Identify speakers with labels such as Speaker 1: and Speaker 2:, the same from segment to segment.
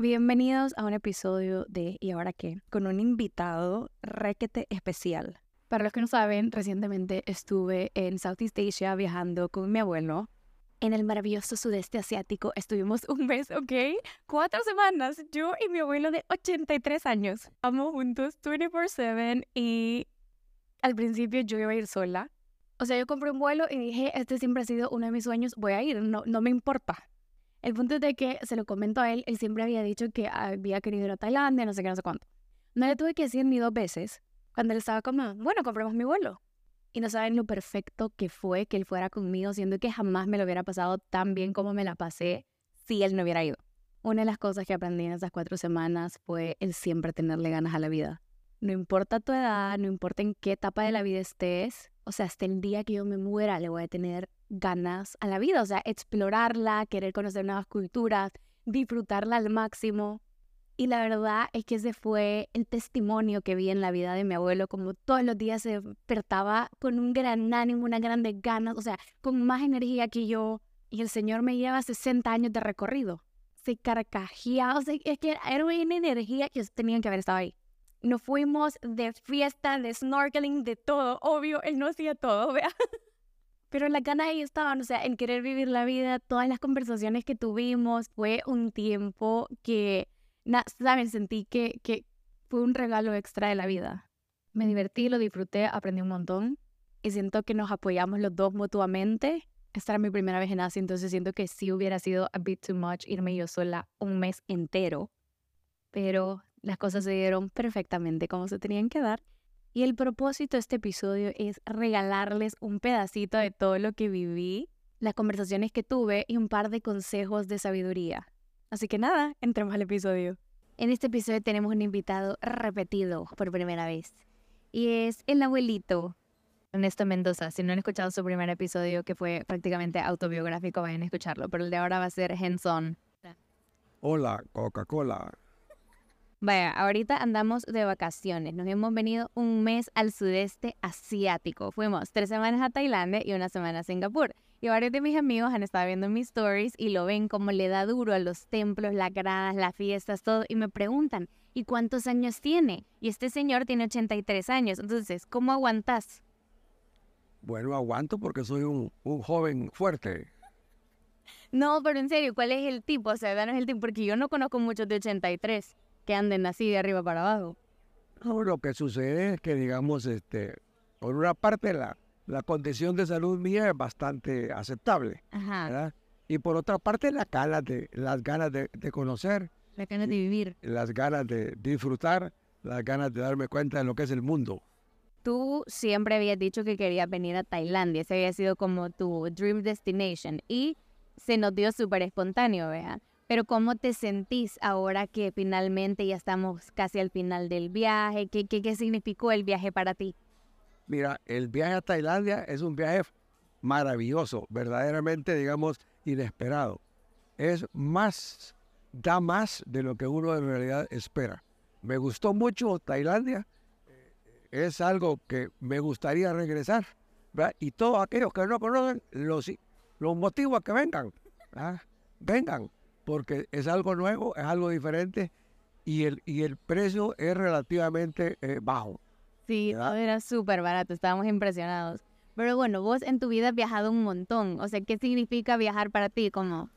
Speaker 1: Bienvenidos a un episodio de ¿Y ahora qué? Con un invitado requete especial. Para los que no saben, recientemente estuve en Southeast Asia viajando con mi abuelo. En el maravilloso sudeste asiático estuvimos un mes, ¿ok? Cuatro semanas, yo y mi abuelo de 83 años. Vamos juntos 24/7 y al principio yo iba a ir sola. O sea, yo compré un vuelo y dije, este siempre ha sido uno de mis sueños, voy a ir, no, no me importa. El punto es de que se lo comento a él, él siempre había dicho que había querido ir a Tailandia, no sé qué, no sé cuánto. No le tuve que decir ni dos veces cuando él estaba como, bueno, compremos mi vuelo. Y no saben lo perfecto que fue que él fuera conmigo, siendo que jamás me lo hubiera pasado tan bien como me la pasé si él no hubiera ido. Una de las cosas que aprendí en esas cuatro semanas fue el siempre tenerle ganas a la vida. No importa tu edad, no importa en qué etapa de la vida estés, o sea, hasta el día que yo me muera le voy a tener ganas a la vida, o sea, explorarla, querer conocer nuevas culturas, disfrutarla al máximo. Y la verdad es que ese fue el testimonio que vi en la vida de mi abuelo, como todos los días se despertaba con un gran ánimo, unas grandes ganas, o sea, con más energía que yo. Y el Señor me lleva 60 años de recorrido. Se carcajía, o sea, es que era una energía que tenían que haber estado ahí. Nos fuimos de fiesta, de snorkeling, de todo. Obvio, él no hacía todo, vea. Pero las ganas ahí estaban, o sea, en querer vivir la vida, todas las conversaciones que tuvimos, fue un tiempo que, saben, sentí que, que fue un regalo extra de la vida. Me divertí, lo disfruté, aprendí un montón y siento que nos apoyamos los dos mutuamente. Esta era mi primera vez en Asia, entonces siento que sí hubiera sido a bit too much irme yo sola un mes entero. Pero las cosas se dieron perfectamente como se tenían que dar y el propósito de este episodio es regalarles un pedacito de todo lo que viví, las conversaciones que tuve y un par de consejos de sabiduría. Así que nada, entremos al episodio. En este episodio tenemos un invitado repetido por primera vez. Y es el abuelito Ernesto Mendoza. Si no han escuchado su primer episodio, que fue prácticamente autobiográfico, vayan a escucharlo. Pero el de ahora va a ser hands-on.
Speaker 2: Hola, Coca-Cola.
Speaker 1: Vaya, ahorita andamos de vacaciones. Nos hemos venido un mes al sudeste asiático. Fuimos tres semanas a Tailandia y una semana a Singapur. Y varios de mis amigos han estado viendo mis stories y lo ven como le da duro a los templos, las gradas, las fiestas, todo. Y me preguntan, ¿y cuántos años tiene? Y este señor tiene 83 años. Entonces, ¿cómo aguantas?
Speaker 2: Bueno, aguanto porque soy un, un joven fuerte.
Speaker 1: No, pero en serio, ¿cuál es el tipo? O sea, danos el tipo, porque yo no conozco muchos de 83 que anden así de arriba para abajo.
Speaker 2: lo que sucede es que, digamos, este, por una parte la, la condición de salud mía es bastante aceptable. Ajá. Y por otra parte las ganas de, las ganas de, conocer.
Speaker 1: Las ganas de vivir.
Speaker 2: Las ganas de disfrutar, las ganas de darme cuenta de lo que es el mundo.
Speaker 1: Tú siempre habías dicho que querías venir a Tailandia, ese había sido como tu dream destination y se nos dio súper espontáneo, vean. Pero ¿cómo te sentís ahora que finalmente ya estamos casi al final del viaje? ¿Qué, qué, qué significó el viaje para ti?
Speaker 2: Mira, el viaje a Tailandia es un viaje maravilloso, verdaderamente, digamos, inesperado. Es más, da más de lo que uno en realidad espera. Me gustó mucho Tailandia, es algo que me gustaría regresar, Y todos aquellos que no conocen, los, los motivo a que vengan, vengan porque es algo nuevo, es algo diferente y el, y el precio es relativamente eh, bajo.
Speaker 1: Sí, era súper barato, estábamos impresionados. Pero bueno, vos en tu vida has viajado un montón, o sea, ¿qué significa viajar para ti? ¿Cómo?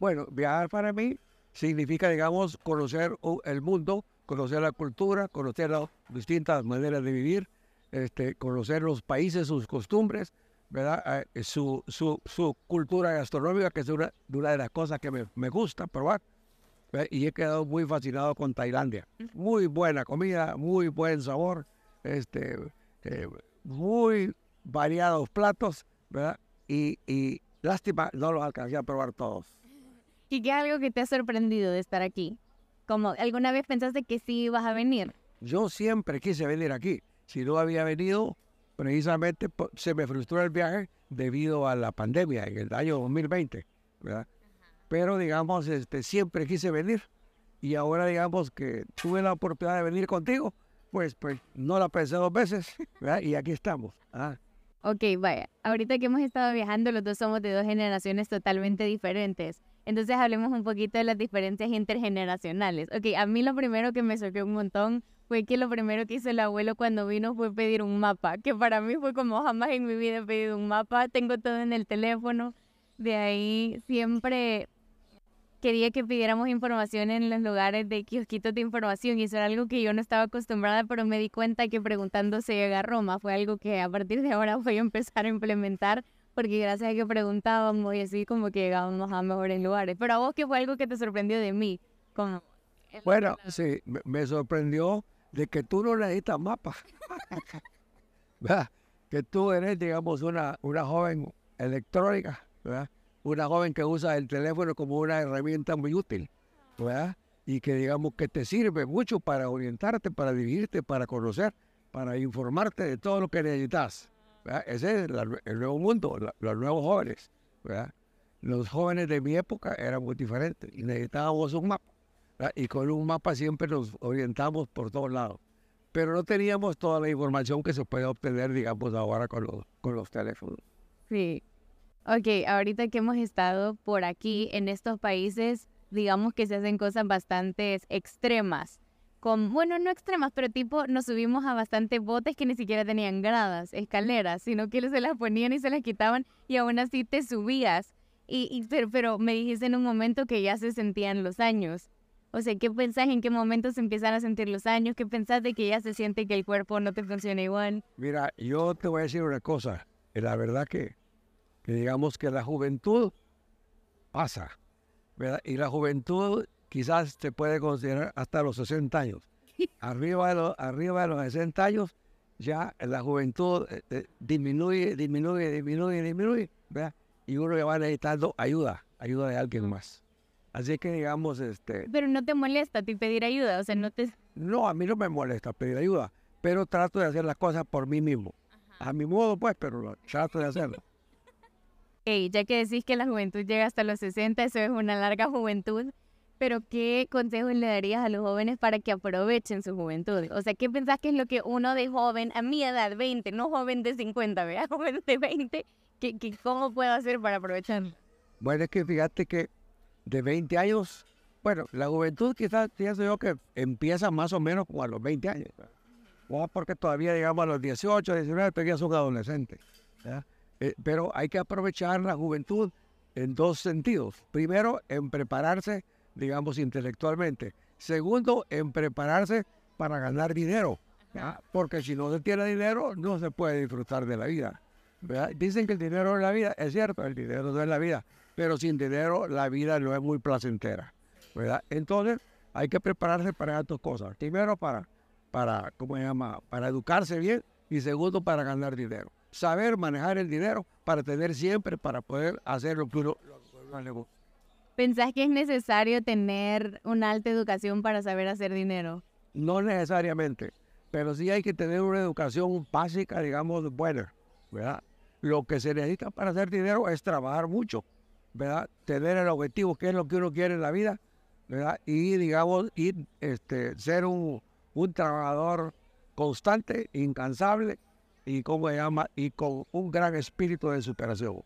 Speaker 2: Bueno, viajar para mí significa, digamos, conocer el mundo, conocer la cultura, conocer las distintas maneras de vivir, este, conocer los países, sus costumbres, ¿verdad? Eh, su, su, su, cultura gastronómica, que es una, una de las cosas que me, me gusta probar. Y he quedado muy fascinado con Tailandia. Muy buena comida, muy buen sabor, este, eh, muy variados platos, ¿verdad? Y, y lástima, no los alcancé a probar todos.
Speaker 1: ¿Y qué algo que te ha sorprendido de estar aquí? Como, ¿alguna vez pensaste que sí ibas a venir?
Speaker 2: Yo siempre quise venir aquí. Si no había venido, precisamente se me frustró el viaje debido a la pandemia en el año 2020, ¿verdad? Pero digamos, este, siempre quise venir y ahora digamos que tuve la oportunidad de venir contigo, pues, pues no la pensé dos veces, ¿verdad? Y aquí estamos. ¿ah?
Speaker 1: Ok, vaya, ahorita que hemos estado viajando, los dos somos de dos generaciones totalmente diferentes. Entonces hablemos un poquito de las diferencias intergeneracionales. Ok, a mí lo primero que me choqueó un montón fue que lo primero que hizo el abuelo cuando vino fue pedir un mapa, que para mí fue como jamás en mi vida he pedido un mapa, tengo todo en el teléfono. De ahí siempre quería que pidiéramos información en los lugares de kiosquitos de información y eso era algo que yo no estaba acostumbrada, pero me di cuenta que preguntando se llega a Roma fue algo que a partir de ahora voy a empezar a implementar porque gracias a que preguntábamos y así como que llegábamos a mejores lugares. Pero a vos, ¿qué fue algo que te sorprendió de mí? Como,
Speaker 2: bueno, sí, me, sorprendió de que tú no necesitas mapa. que tú eres, digamos, una, una joven electrónica, ¿verdad? una joven que usa el teléfono como una herramienta muy útil, ¿verdad? Y que digamos que te sirve mucho para orientarte, para dividirte, para conocer, para informarte de todo lo que necesitas. Ese es el nuevo mundo, los nuevos jóvenes. Los jóvenes de mi época eran muy diferentes y necesitábamos un mapa. Y con un mapa siempre nos orientamos por todos lados. Pero no teníamos toda la información que se puede obtener, digamos, ahora con los, con los teléfonos.
Speaker 1: Sí. Ok, ahorita que hemos estado por aquí en estos países, digamos que se hacen cosas bastante extremas con, bueno, no extremas, pero tipo nos subimos a bastantes botes que ni siquiera tenían gradas, escaleras, sino que se las ponían y se las quitaban y aún así te subías. Y, pero, me dijiste en un momento que ya se sentían los años. O sea, ¿qué pensás en qué momento se empiezan a sentir los años? ¿Qué pensás de que ya se siente que el cuerpo no te funciona igual?
Speaker 2: Mira, yo te voy a decir una cosa. La verdad que, que digamos que la juventud pasa, ¿verdad? Y la juventud quizás se puede considerar hasta los 60 años. Arriba de los, arriba de los 60 años, ya la juventud eh, eh, disminuye, disminuye, disminuye, disminuye, ¿verdad? Y uno ya va necesitando ayuda, ayuda de alguien más. Así que digamos, este...
Speaker 1: Pero no te molesta ti pedir ayuda, o sea, no te...
Speaker 2: No, a mí no me molesta pedir ayuda, pero trato de hacer las cosas por mí mismo. A mi modo, pues, pero trato de hacerlo.
Speaker 1: Hey, ya que decís que la juventud llega hasta los 60, eso es una larga juventud. Pero ¿qué consejos le darías a los jóvenes para que aprovechen su juventud? O sea, ¿qué pensás que es lo que uno de joven, a mi edad, 20, no joven de 50, vea, joven de 20, que, cómo puedo hacer para aprovecharlo?
Speaker 2: Bueno, es que fíjate que de 20 años, bueno, la juventud quizás pienso yo que empieza más o menos como a los 20 años. O porque todavía, digamos, a los 18, 19, todavía son adolescentes. Eh, pero hay que aprovechar la juventud en dos sentidos. Primero, en prepararse digamos, intelectualmente. Segundo, en prepararse para ganar dinero, porque si no se tiene dinero, no se puede disfrutar de la vida. Dicen que el dinero es la vida, es cierto, el dinero no es la vida, pero sin dinero la vida no es muy placentera. ¿verdad? Entonces, hay que prepararse para estas cosas. Primero, para, para, ¿cómo se llama? Para educarse bien y segundo, para ganar dinero. Saber manejar el dinero para tener siempre, para poder hacer lo que uno, le gusta.
Speaker 1: ¿Pensás que es necesario tener una alta educación para saber hacer dinero?
Speaker 2: No necesariamente, pero sí hay que tener una educación básica, digamos, buena, ¿verdad? Lo que se necesita para hacer dinero es trabajar mucho, ¿verdad? Tener el objetivo, qué es lo que uno quiere en la vida, ¿verdad? Y, digamos, ir, este, ser un, un trabajador constante, incansable y, ¿cómo se llama? Y con un gran espíritu de superación.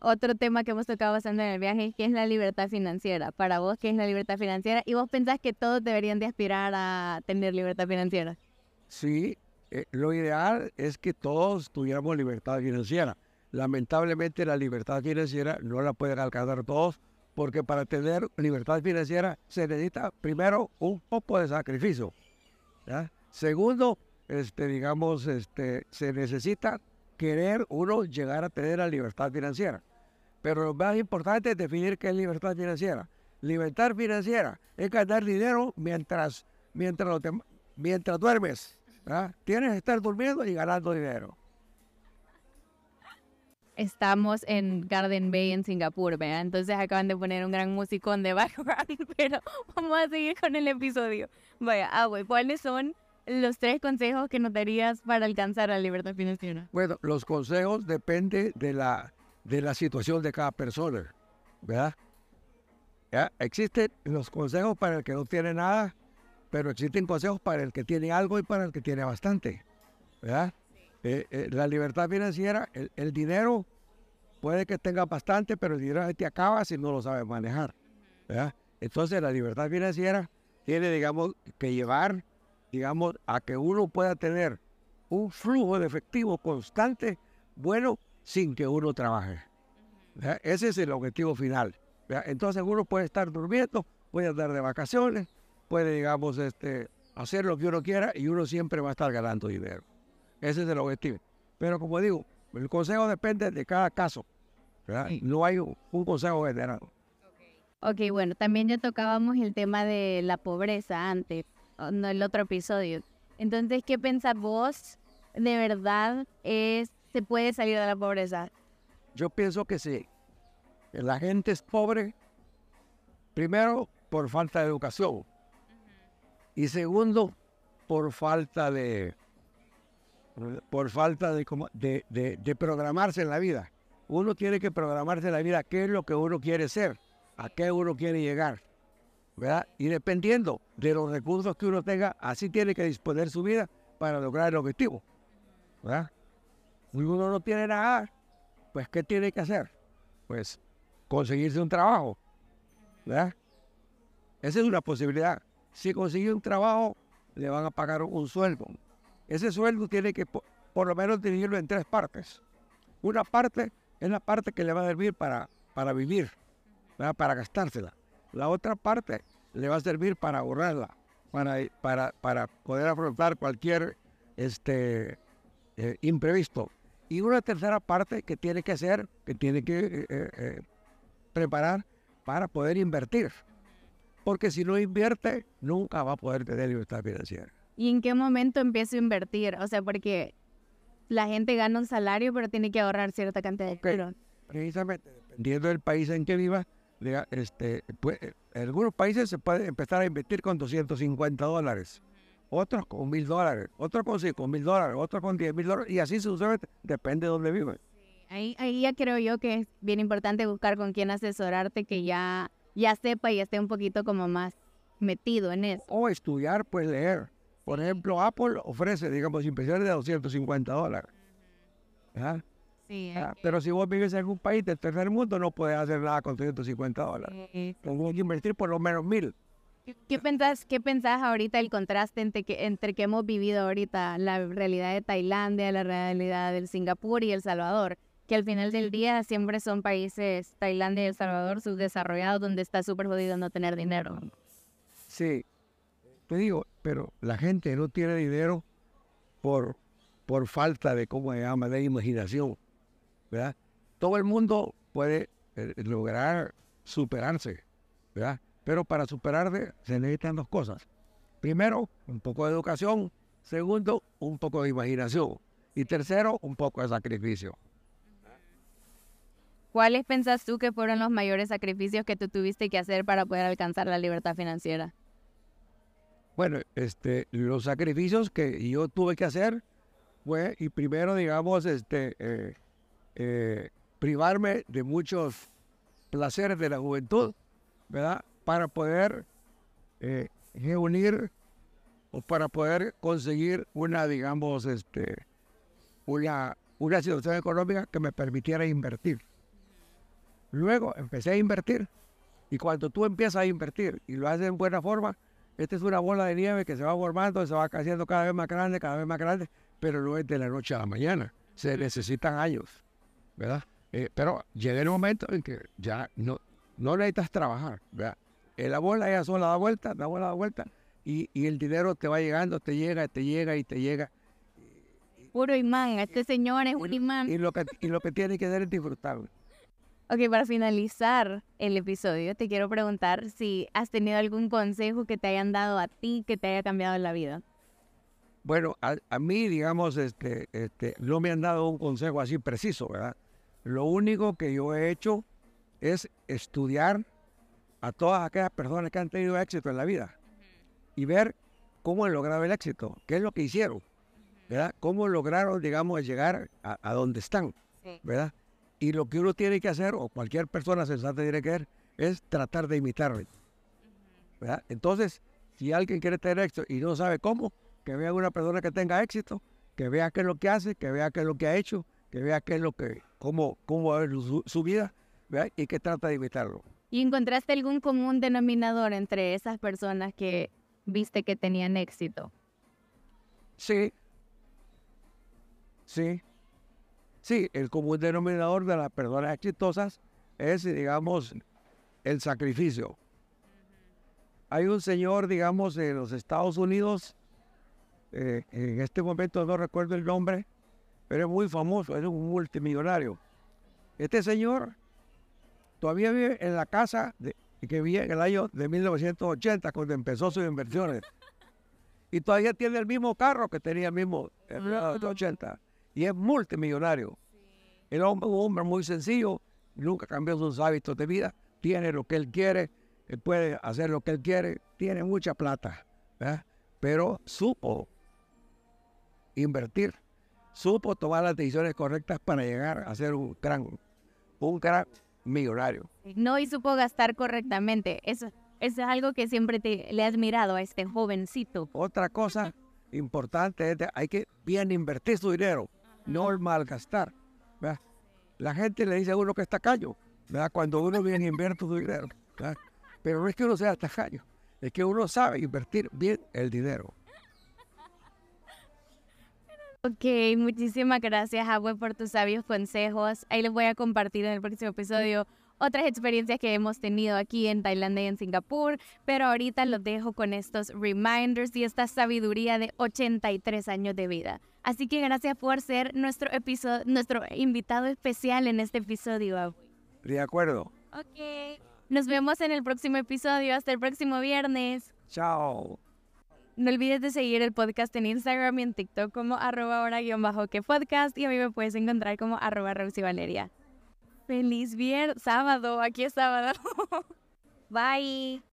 Speaker 1: Otro tema que hemos tocado bastante en el viaje que es la libertad financiera. Para vos, ¿qué es la libertad financiera? ¿Y vos pensás que todos deberían de aspirar a tener libertad financiera?
Speaker 2: Sí, eh, lo ideal es que todos tuviéramos libertad financiera. Lamentablemente la libertad financiera no la pueden alcanzar todos porque para tener libertad financiera se necesita primero un poco de sacrificio. Segundo, este, digamos, este, se necesita querer uno llegar a tener la libertad financiera. Pero lo más importante es definir qué es libertad financiera. Libertad financiera es ganar dinero mientras, mientras, mientras duermes. Tienes que estar durmiendo y ganando dinero.
Speaker 1: Estamos en Garden Bay en Singapur, ¿verdad? Entonces acaban de poner un gran musicón de background, pero vamos a seguir con el episodio. Vaya, ah, ¿cuáles son los tres consejos que nos darías para alcanzar la libertad financiera?
Speaker 2: Bueno, los consejos dependen de la de la situación de cada persona, ¿verdad? Existen los consejos para el que no tiene nada, pero existen consejos para el que tiene algo y para el que tiene bastante, ¿verdad? Eh, eh, la libertad financiera, el, dinero puede que tenga bastante, pero el dinero te acaba si no lo sabes manejar. Entonces la libertad financiera tiene, digamos, que llevar, digamos, a que uno pueda tener un flujo de efectivo constante, bueno, sin que uno trabaje. Ese es el objetivo final. Entonces uno puede estar durmiendo, puede andar de vacaciones, puede, digamos, este, hacer lo que uno quiera y uno siempre va a estar ganando dinero. Ese es el objetivo. Pero como digo, el consejo depende de cada caso. No hay un, consejo general.
Speaker 1: Ok, bueno, también ya tocábamos el tema de la pobreza antes, en el otro episodio. Entonces, ¿qué pensás vos de verdad es, se puede salir de la pobreza?
Speaker 2: Yo pienso que sí. La gente es pobre, primero, por falta de educación. Y segundo, por falta de, por falta de, programarse en la vida. Uno tiene que programarse en la vida qué es lo que uno quiere ser, a qué uno quiere llegar. Y dependiendo de los recursos que uno tenga, así tiene que disponer su vida para lograr el objetivo. Si uno no tiene nada, pues ¿qué tiene que hacer? Pues conseguirse un trabajo. Esa es una posibilidad. Si consigue un trabajo, le van a pagar un sueldo. Ese sueldo tiene que por, lo menos dividirlo en tres partes. Una parte es la parte que le va a servir para, para vivir, para gastársela. La otra parte le va a servir para ahorrarla, para, para, para poder afrontar cualquier este, eh, imprevisto. Y una tercera parte que tiene que hacer, que tiene que eh, eh, preparar para poder invertir. Porque si no invierte, nunca va a poder tener libertad financiera.
Speaker 1: ¿Y en qué momento empiezo a invertir? O sea, porque la gente gana un salario, pero tiene que ahorrar cierta cantidad de dinero.
Speaker 2: Precisamente, dependiendo del país en que viva, este, pues, en algunos países se puede empezar a invertir con 250 dólares, otros con mil dólares, otros con 5 mil dólares, otros con 10 mil dólares, y así sucede, depende de dónde vive.
Speaker 1: Ahí, ahí ya creo yo que es bien importante buscar con quién asesorarte que ya, ya sepa y esté un poquito como más metido en eso.
Speaker 2: O estudiar, pues leer. Por ejemplo, Apple ofrece, digamos, impresiones de 250 dólares. ¿Ah? Sí, ah, Pero si vos vives en un país del tercer mundo, no puedes hacer nada con 250 dólares. Tengo que invertir por lo menos mil.
Speaker 1: ¿Qué pensás, ¿Qué pensás ahorita el contraste entre que, entre que hemos vivido ahorita la realidad de Tailandia, la realidad del Singapur y El Salvador? Que al final del día siempre son países, Tailandia y El Salvador, subdesarrollados, donde está súper jodido no tener dinero.
Speaker 2: Sí, te digo, pero la gente no tiene dinero por, por falta de, ¿cómo se llama?, de imaginación, ¿verdad? Todo el mundo puede eh, lograr superarse, ¿verdad? Pero para superarse se necesitan dos cosas. Primero, un poco de educación. Segundo, un poco de imaginación. Y tercero, un poco de sacrificio.
Speaker 1: ¿Cuáles pensás tú que fueron los mayores sacrificios que tú tuviste que hacer para poder alcanzar la libertad financiera?
Speaker 2: Bueno, este, los sacrificios que yo tuve que hacer fue, y primero, digamos, este, eh, eh, privarme de muchos placeres de la juventud, ¿verdad? Para poder eh, reunir o para poder conseguir una, digamos, este, una, una situación económica que me permitiera invertir. Luego empecé a invertir y cuando tú empiezas a invertir y lo haces en buena forma, esta es una bola de nieve que se va formando, se va haciendo cada vez más grande, cada vez más grande, pero no es de la noche a la mañana. Se necesitan años, ¿verdad? Eh, pero llega el momento en que ya no, no necesitas trabajar, ¿verdad? Eh, la bola ya sola da vuelta, da bola da vuelta, y, y, el dinero te va llegando, te llega, te llega y te llega.
Speaker 1: Puro imán, este señor es un imán.
Speaker 2: Y lo que, y lo que tiene que hacer es disfrutarlo.
Speaker 1: Ok, para finalizar el episodio, te quiero preguntar si has tenido algún consejo que te hayan dado a ti que te haya cambiado la vida.
Speaker 2: Bueno, a, mí, digamos, este, este, no me han dado un consejo así preciso, ¿verdad? Lo único que yo he hecho es estudiar a todas aquellas personas que han tenido éxito en la vida y ver cómo han logrado el éxito, qué es lo que hicieron, ¿verdad? Cómo lograron, digamos, llegar a, a donde están, ¿verdad? Y lo que uno tiene que hacer, o cualquier persona sensata tiene que hacer, es tratar de imitarle. Entonces, si alguien quiere tener éxito y no sabe cómo, que vea a una persona que tenga éxito, que vea qué es lo que hace, que vea qué es lo que ha hecho que vea qué es lo que, cómo, cómo va a ver su, su vida ¿verdad? y que trata de imitarlo.
Speaker 1: ¿Y encontraste algún común denominador entre esas personas que viste que tenían éxito?
Speaker 2: Sí. Sí. Sí, el común denominador de las personas exitosas es, digamos, el sacrificio. Hay un señor, digamos, en los Estados Unidos, eh, en este momento no recuerdo el nombre, pero es muy famoso, es un multimillonario. Este señor todavía vive en la casa de, que vivía en el año de 1980, cuando empezó sus inversiones. Y todavía tiene el mismo carro que tenía el mismo en 1980. Y es multimillonario. Era un hombre muy sencillo, nunca cambió sus hábitos de vida, tiene lo que él quiere, él puede hacer lo que él quiere, tiene mucha plata, pero supo invertir, supo tomar las decisiones correctas para llegar a ser un gran, un gran millonario.
Speaker 1: No, y supo gastar correctamente. Eso, eso es algo que siempre te, le he admirado a este jovencito.
Speaker 2: Otra cosa importante es que hay que bien invertir su dinero, no el malgastar. La gente le dice a uno que está tacaño, ¿verdad? cuando uno bien invierte su dinero. Pero no es que uno sea tacaño, es que uno sabe invertir bien el dinero.
Speaker 1: Ok, muchísimas gracias, Agüe, por tus sabios consejos. Ahí les voy a compartir en el próximo episodio otras experiencias que hemos tenido aquí en Tailandia y en Singapur, pero ahorita los dejo con estos reminders y esta sabiduría de 83 años de vida. Así que gracias por ser nuestro episodio, nuestro invitado especial en este episodio.
Speaker 2: De acuerdo.
Speaker 1: Ok. Nos vemos en el próximo episodio. Hasta el próximo viernes.
Speaker 2: Chao.
Speaker 1: No olvides de seguir el podcast en Instagram y en TikTok como arroba hora guion bajo que podcast y a mí me puedes encontrar como arroba Valeria. Feliz viernes, sábado, aquí es sábado. Bye.